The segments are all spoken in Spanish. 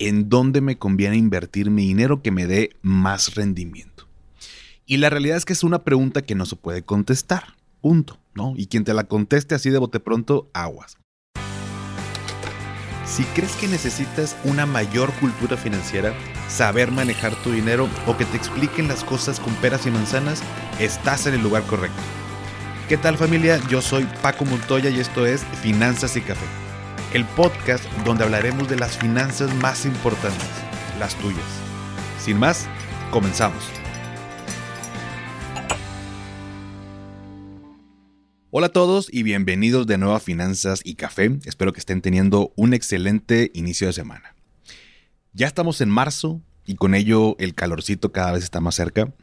¿En dónde me conviene invertir mi dinero que me dé más rendimiento? Y la realidad es que es una pregunta que no se puede contestar. Punto, ¿no? Y quien te la conteste así de bote pronto, aguas. Si crees que necesitas una mayor cultura financiera, saber manejar tu dinero o que te expliquen las cosas con peras y manzanas, estás en el lugar correcto. ¿Qué tal familia? Yo soy Paco Montoya y esto es Finanzas y Café, el podcast donde hablaremos de las finanzas más importantes, las tuyas. Sin más, comenzamos. Hola a todos y bienvenidos de nuevo a Finanzas y Café. Espero que estén teniendo un excelente inicio de semana. Ya estamos en marzo y con ello el calorcito cada vez está más cerca.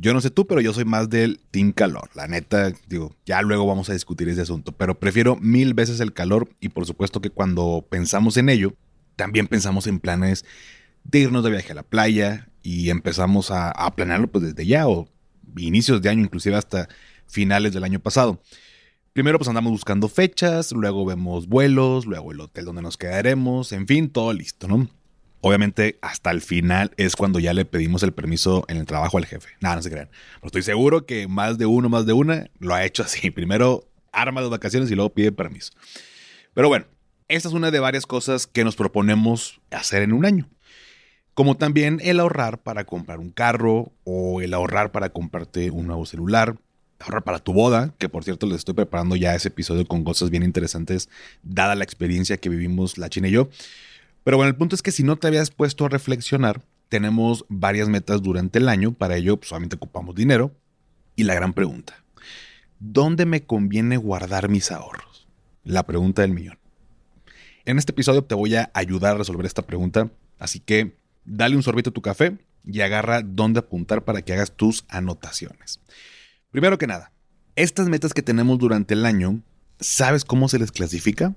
Yo no sé tú, pero yo soy más del team calor. La neta, digo, ya luego vamos a discutir ese asunto, pero prefiero mil veces el calor y por supuesto que cuando pensamos en ello, también pensamos en planes de irnos de viaje a la playa y empezamos a, planearlo pues desde ya o inicios de año, inclusive hasta finales del año pasado. Primero pues andamos buscando fechas, luego vemos vuelos, luego el hotel donde nos quedaremos, en fin, todo listo, ¿no? Obviamente, hasta el final es cuando ya le pedimos el permiso en el trabajo al jefe. Nada, no se crean. Pero estoy seguro que más de uno, más de una, lo ha hecho así. Primero arma las vacaciones y luego pide permiso. Pero bueno, esta es una de varias cosas que nos proponemos hacer en un año. Como también el ahorrar para comprar un carro o el ahorrar para comprarte un nuevo celular, ahorrar para tu boda, que por cierto les estoy preparando ya ese episodio con cosas bien interesantes, dada la experiencia que vivimos la China y yo. Pero bueno, el punto es que si no te habías puesto a reflexionar, tenemos varias metas durante el año. Para ello, pues, solamente ocupamos dinero. Y la gran pregunta, ¿dónde me conviene guardar mis ahorros? La pregunta del millón. En este episodio te voy a ayudar a resolver esta pregunta, así que dale un sorbito a tu café y agarra dónde apuntar para que hagas tus anotaciones. Primero que nada, estas metas que tenemos durante el año, ¿sabes cómo se les clasifica?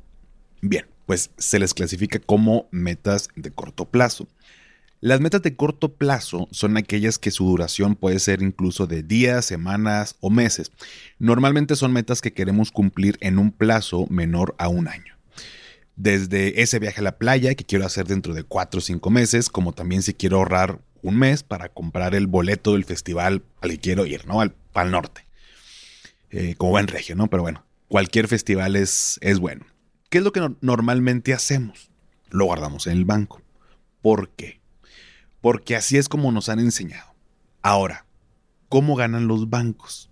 Bien, pues se les clasifica como metas de corto plazo. Las metas de corto plazo son aquellas que su duración puede ser incluso de días, semanas o meses. Normalmente son metas que queremos cumplir en un plazo menor a un año. Desde ese viaje a la playa que quiero hacer dentro de cuatro o cinco meses, como también si quiero ahorrar un mes para comprar el boleto del festival al que quiero ir, ¿no? Al Norte. Eh, como buen regio, ¿no? Pero bueno, cualquier festival es, es bueno. ¿Qué es lo que normalmente hacemos? Lo guardamos en el banco. ¿Por qué? Porque así es como nos han enseñado. Ahora, ¿cómo ganan los bancos?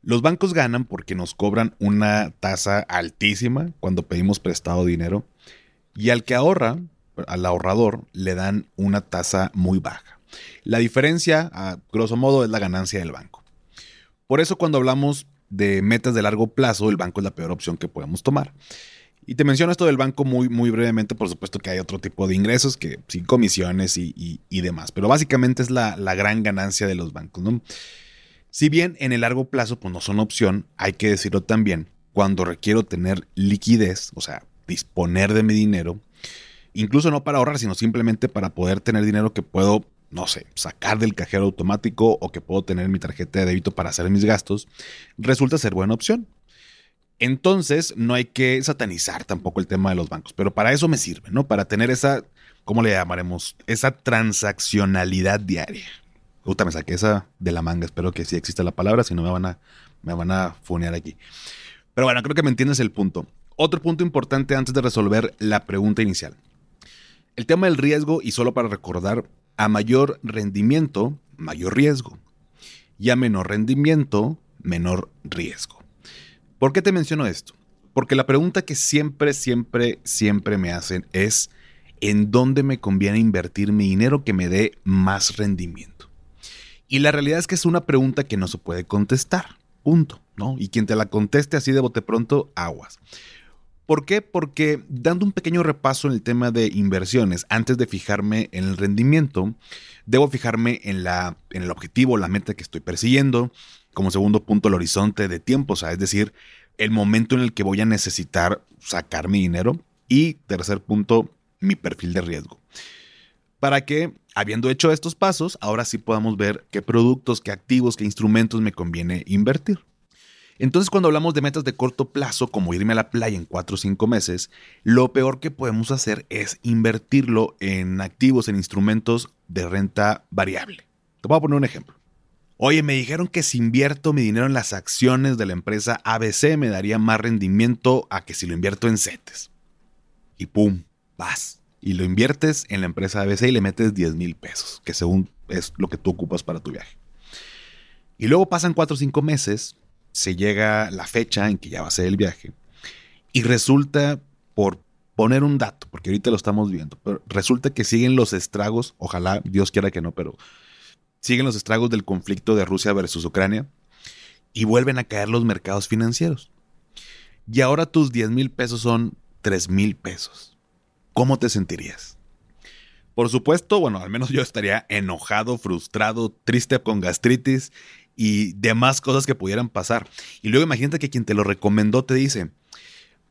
Los bancos ganan porque nos cobran una tasa altísima cuando pedimos prestado dinero y al que ahorra, al ahorrador, le dan una tasa muy baja. La diferencia, a grosso modo, es la ganancia del banco. Por eso cuando hablamos de metas de largo plazo, el banco es la peor opción que podemos tomar. Y te menciono esto del banco muy, muy brevemente, por supuesto que hay otro tipo de ingresos, que sin comisiones y, demás, pero básicamente es la, la, gran ganancia de los bancos, ¿no? Si bien en el largo plazo pues no son opción, hay que decirlo también, cuando requiero tener liquidez, o sea, disponer de mi dinero, incluso no para ahorrar, sino simplemente para poder tener dinero que puedo, no sé, sacar del cajero automático o que puedo tener mi tarjeta de débito para hacer mis gastos, resulta ser buena opción. Entonces, no hay que satanizar tampoco el tema de los bancos, pero para eso me sirve, ¿no? Para tener esa, ¿cómo le llamaremos? Esa transaccionalidad diaria. Puta, me saqué esa de la manga, espero que sí exista la palabra, si no me van a, me van a funear aquí. Pero bueno, creo que me entiendes el punto. Otro punto importante antes de resolver la pregunta inicial. El tema del riesgo, y solo para recordar, a mayor rendimiento, mayor riesgo. Y a menor rendimiento, menor riesgo. ¿Por qué te menciono esto? Porque la pregunta que siempre, siempre, siempre me hacen es, ¿en dónde me conviene invertir mi dinero que me dé más rendimiento? Y la realidad es que es una pregunta que no se puede contestar, punto, ¿no? Y quien te la conteste así de bote pronto, aguas. ¿Por qué? Porque dando un pequeño repaso en el tema de inversiones, antes de fijarme en el rendimiento, debo fijarme en, la, en el objetivo, la meta que estoy persiguiendo. Como segundo punto, el horizonte de tiempo, es decir, el momento en el que voy a necesitar sacar mi dinero. Y tercer punto, mi perfil de riesgo. Para que, habiendo hecho estos pasos, ahora sí podamos ver qué productos, qué activos, qué instrumentos me conviene invertir. Entonces, cuando hablamos de metas de corto plazo, como irme a la playa en 4 o 5 meses, lo peor que podemos hacer es invertirlo en activos, en instrumentos de renta variable. Te voy a poner un ejemplo. Oye, me dijeron que si invierto mi dinero en las acciones de la empresa ABC me daría más rendimiento a que si lo invierto en CETES. Y pum, vas. Y lo inviertes en la empresa ABC y le metes 10 mil pesos, que según es lo que tú ocupas para tu viaje. Y luego pasan 4 o 5 meses se llega la fecha en que ya va a ser el viaje y resulta, por poner un dato, porque ahorita lo estamos viendo, pero resulta que siguen los estragos, ojalá Dios quiera que no, pero siguen los estragos del conflicto de Rusia versus Ucrania y vuelven a caer los mercados financieros. Y ahora tus 10 mil pesos son 3 mil pesos. ¿Cómo te sentirías? Por supuesto, bueno, al menos yo estaría enojado, frustrado, triste con gastritis y demás cosas que pudieran pasar. Y luego imagínate que quien te lo recomendó te dice,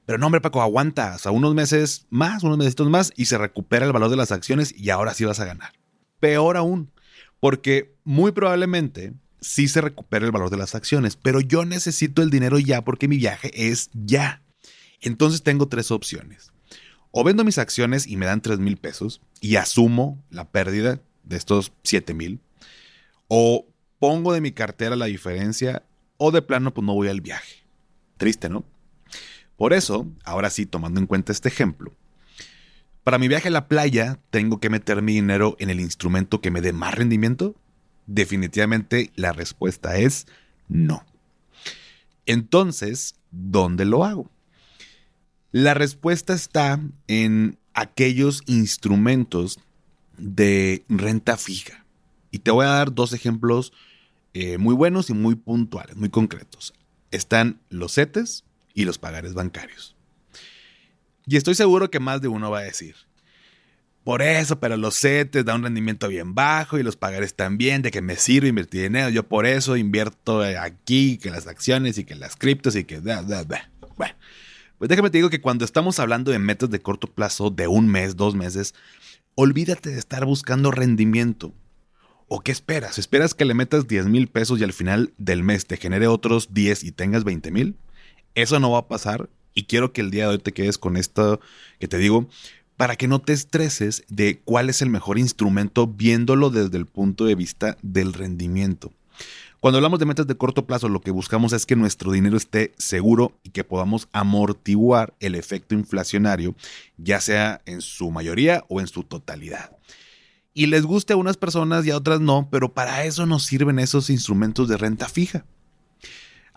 pero no, hombre, Paco, aguanta, o unos meses más, unos meses más, y se recupera el valor de las acciones y ahora sí vas a ganar. Peor aún, porque muy probablemente sí se recupera el valor de las acciones, pero yo necesito el dinero ya porque mi viaje es ya. Entonces tengo tres opciones. O vendo mis acciones y me dan 3 mil pesos y asumo la pérdida de estos 7 mil. O pongo de mi cartera la diferencia o de plano pues no voy al viaje. Triste, ¿no? Por eso, ahora sí, tomando en cuenta este ejemplo, para mi viaje a la playa tengo que meter mi dinero en el instrumento que me dé más rendimiento. Definitivamente la respuesta es no. Entonces, ¿dónde lo hago? La respuesta está en aquellos instrumentos de renta fija. Y te voy a dar dos ejemplos eh, muy buenos y muy puntuales, muy concretos. Están los CETES y los pagares bancarios. Y estoy seguro que más de uno va a decir, por eso, pero los CETES dan un rendimiento bien bajo y los pagares también, de que me sirve invertir dinero. Yo por eso invierto aquí, que las acciones y que las criptos y que... Pues déjame te digo que cuando estamos hablando de metas de corto plazo, de un mes, dos meses, olvídate de estar buscando rendimiento. ¿O qué esperas? ¿Esperas que le metas 10 mil pesos y al final del mes te genere otros 10 y tengas 20 mil? Eso no va a pasar y quiero que el día de hoy te quedes con esto que te digo para que no te estreses de cuál es el mejor instrumento viéndolo desde el punto de vista del rendimiento. Cuando hablamos de metas de corto plazo, lo que buscamos es que nuestro dinero esté seguro y que podamos amortiguar el efecto inflacionario, ya sea en su mayoría o en su totalidad y les guste a unas personas y a otras no, pero para eso nos sirven esos instrumentos de renta fija.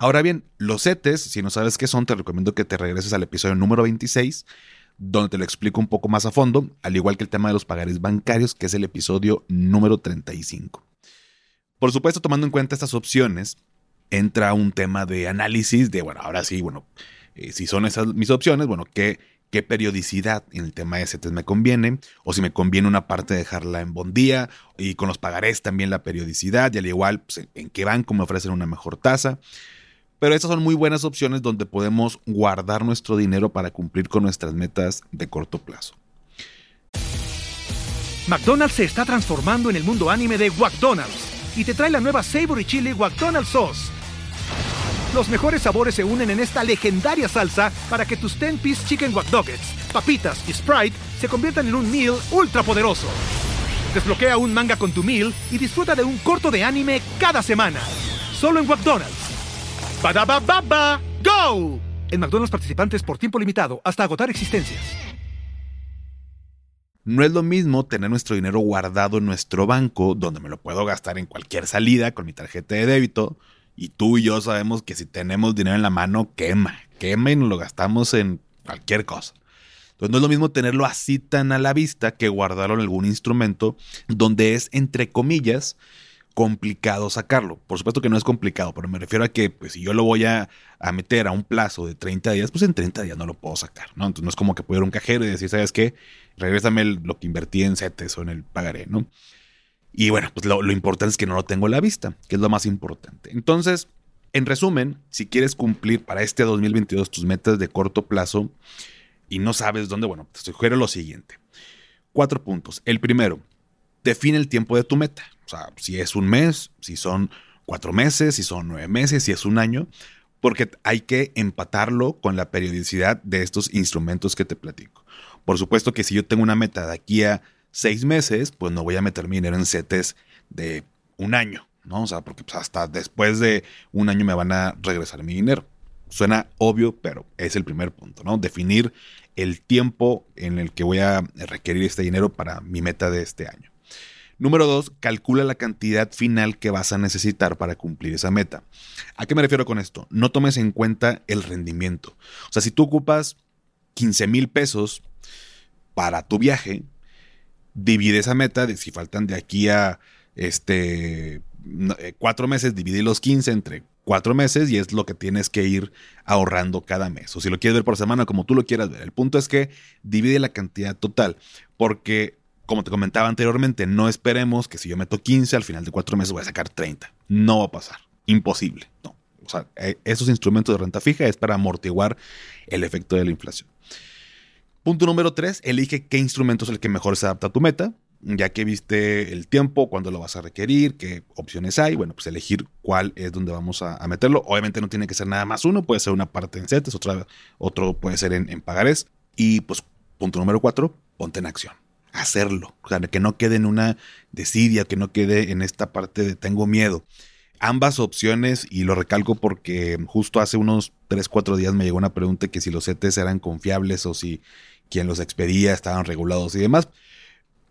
Ahora bien, los CETES, si no sabes qué son, te recomiendo que te regreses al episodio número 26, donde te lo explico un poco más a fondo, al igual que el tema de los pagares bancarios, que es el episodio número 35. Por supuesto, tomando en cuenta estas opciones, entra un tema de análisis de, bueno, ahora sí, bueno, eh, si son esas mis opciones, bueno, ¿qué, qué periodicidad en el tema de CETES me conviene, o si me conviene una parte dejarla en bondía, y con los pagarés también la periodicidad, y al igual pues, en qué banco me ofrecen una mejor tasa. Pero estas son muy buenas opciones donde podemos guardar nuestro dinero para cumplir con nuestras metas de corto plazo. McDonald's se está transformando en el mundo anime de McDonald's y te trae la nueva Savory Chili McDonald's Sauce los mejores sabores se unen en esta legendaria salsa para que tus 10-piece chicken wack papitas y Sprite se conviertan en un meal ultra poderoso. Desbloquea un manga con tu meal y disfruta de un corto de anime cada semana. Solo en McDonald's. Baba ¡Go! En McDonald's participantes por tiempo limitado hasta agotar existencias. No es lo mismo tener nuestro dinero guardado en nuestro banco, donde me lo puedo gastar en cualquier salida con mi tarjeta de débito, y tú y yo sabemos que si tenemos dinero en la mano, quema, quema y nos lo gastamos en cualquier cosa. Entonces no es lo mismo tenerlo así tan a la vista que guardarlo en algún instrumento donde es, entre comillas, complicado sacarlo. Por supuesto que no es complicado, pero me refiero a que pues, si yo lo voy a, meter a un plazo de 30 días, pues en 30 días no lo puedo sacar, ¿no? Entonces no es como que pudiera un cajero y decir, ¿sabes qué? Regrésame lo que invertí en CETES o en el pagaré, ¿no? Y bueno, pues lo, lo importante es que no lo tengo a la vista, que es lo más importante. Entonces, en resumen, si quieres cumplir para este 2022 tus metas de corto plazo y no sabes dónde, bueno, te sugiero lo siguiente. Cuatro puntos. El primero, define el tiempo de tu meta. O sea, si es un mes, si son cuatro meses, si son nueve meses, si es un año, porque hay que empatarlo con la periodicidad de estos instrumentos que te platico. Por supuesto que si yo tengo una meta de aquí a seis meses, pues no voy a meter mi dinero en CETES de un año. ¿no? O sea, porque pues, hasta después de un año me van a regresar mi dinero. Suena obvio, pero es el primer punto, ¿no? Definir el tiempo en el que voy a requerir este dinero para mi meta de este año. Número dos, calcula la cantidad final que vas a necesitar para cumplir esa meta. ¿A qué me refiero con esto? No tomes en cuenta el rendimiento. O sea, si tú ocupas 15 mil pesos para tu viaje, divide esa meta de si faltan de aquí a este eh, cuatro meses, dividir los 15 entre cuatro meses y es lo que tienes que ir ahorrando cada mes. O si lo quieres ver por semana, como tú lo quieras ver. El punto es que divide la cantidad total, porque como te comentaba anteriormente, no esperemos que si yo meto 15 al final de cuatro meses voy a sacar 30. No va a pasar. Imposible. No. O sea, eh, esos instrumentos de renta fija es para amortiguar el efecto de la inflación. Punto número tres, elige qué instrumento es el que mejor se adapta a tu meta ya que viste el tiempo, cuándo lo vas a requerir, qué opciones hay, bueno, pues elegir cuál es donde vamos a, meterlo. Obviamente no tiene que ser nada más uno, puede ser una parte en CETES, otra, otro puede ser en, en pagarés. Y pues punto número cuatro, ponte en acción. Hacerlo. O sea, que no quede en una desidia, que no quede en esta parte de tengo miedo. Ambas opciones, y lo recalco porque justo hace unos 3, 4 días me llegó una pregunta que si los CETES eran confiables o si quien los expedía estaban regulados y demás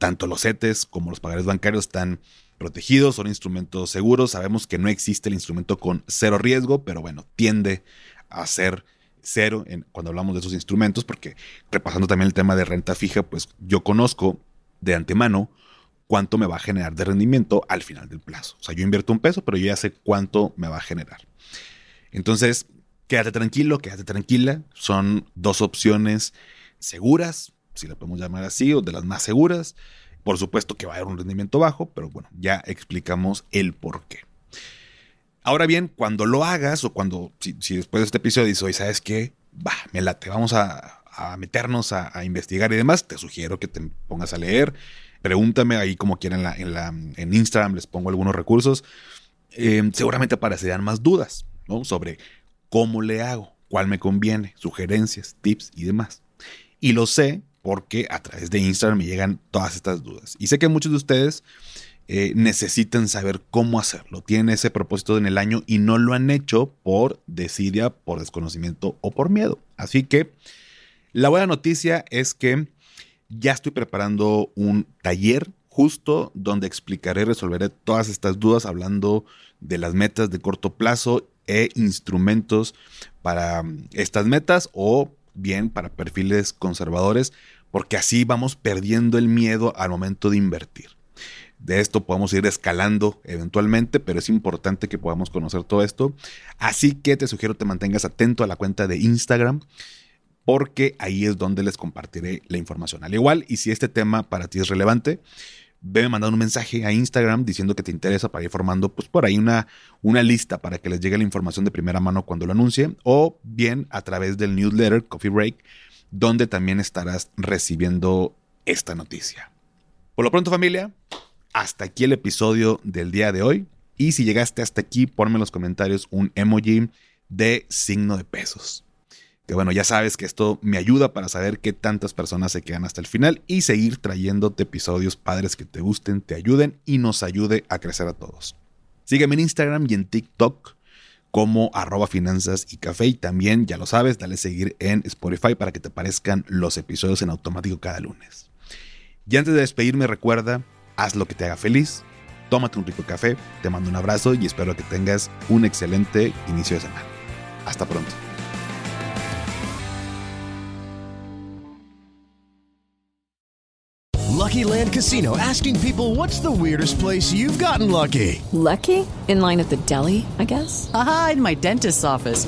tanto los CETES como los pagares bancarios están protegidos, son instrumentos seguros. Sabemos que no existe el instrumento con cero riesgo, pero bueno, tiende a ser cero en, cuando hablamos de esos instrumentos, porque repasando también el tema de renta fija, pues yo conozco de antemano cuánto me va a generar de rendimiento al final del plazo. O sea, yo invierto un peso, pero yo ya sé cuánto me va a generar. Entonces, quédate tranquilo, quédate tranquila. Son dos opciones seguras, si la podemos llamar así, o de las más seguras. Por supuesto que va a haber un rendimiento bajo, pero bueno, ya explicamos el por qué. Ahora bien, cuando lo hagas o cuando, si, después de este episodio dices, oye, ¿sabes qué? Va, me late, vamos a, meternos a, investigar y demás, te sugiero que te pongas a leer. Pregúntame ahí como quieran en, Instagram, les pongo algunos recursos. Em, seguramente aparecerán más dudas ¿no? sobre cómo le hago, cuál me conviene, sugerencias, tips y demás. Y lo sé porque a través de Instagram me llegan todas estas dudas. Y sé que muchos de ustedes eh, necesitan saber cómo hacerlo. Tienen ese propósito en el año y no lo han hecho por desidia, por desconocimiento o por miedo. Así que la buena noticia es que ya estoy preparando un taller justo donde explicaré y resolveré todas estas dudas hablando de las metas de corto plazo e instrumentos para estas metas o bien para perfiles conservadores, porque así vamos perdiendo el miedo al momento de invertir. De esto podemos ir escalando eventualmente, pero es importante que podamos conocer todo esto. Así que te sugiero te mantengas atento a la cuenta de Instagram, porque ahí es donde les compartiré la información. Al igual, y si este tema para ti es relevante, ve mandando un mensaje a Instagram diciendo que te interesa para ir formando pues por ahí una, una lista para que les llegue la información de primera mano cuando lo anuncie o bien a través del newsletter Coffee Break donde también estarás recibiendo esta noticia. Por lo pronto familia, hasta aquí el episodio del día de hoy y si llegaste hasta aquí ponme en los comentarios un emoji de signo de pesos que bueno, ya sabes que esto me ayuda para saber qué tantas personas se quedan hasta el final y seguir trayéndote episodios padres que te gusten, te ayuden y nos ayude a crecer a todos. Sígueme en Instagram y en TikTok como arroba finanzas y café y también, ya lo sabes, dale seguir en Spotify para que te aparezcan los episodios en automático cada lunes. Y antes de despedirme recuerda, haz lo que te haga feliz, tómate un rico café, te mando un abrazo y espero que tengas un excelente inicio de semana. Hasta pronto. Lucky Land Casino asking people what's the weirdest place you've gotten lucky? Lucky? In line at the deli, I guess? Aha, in my dentist's office.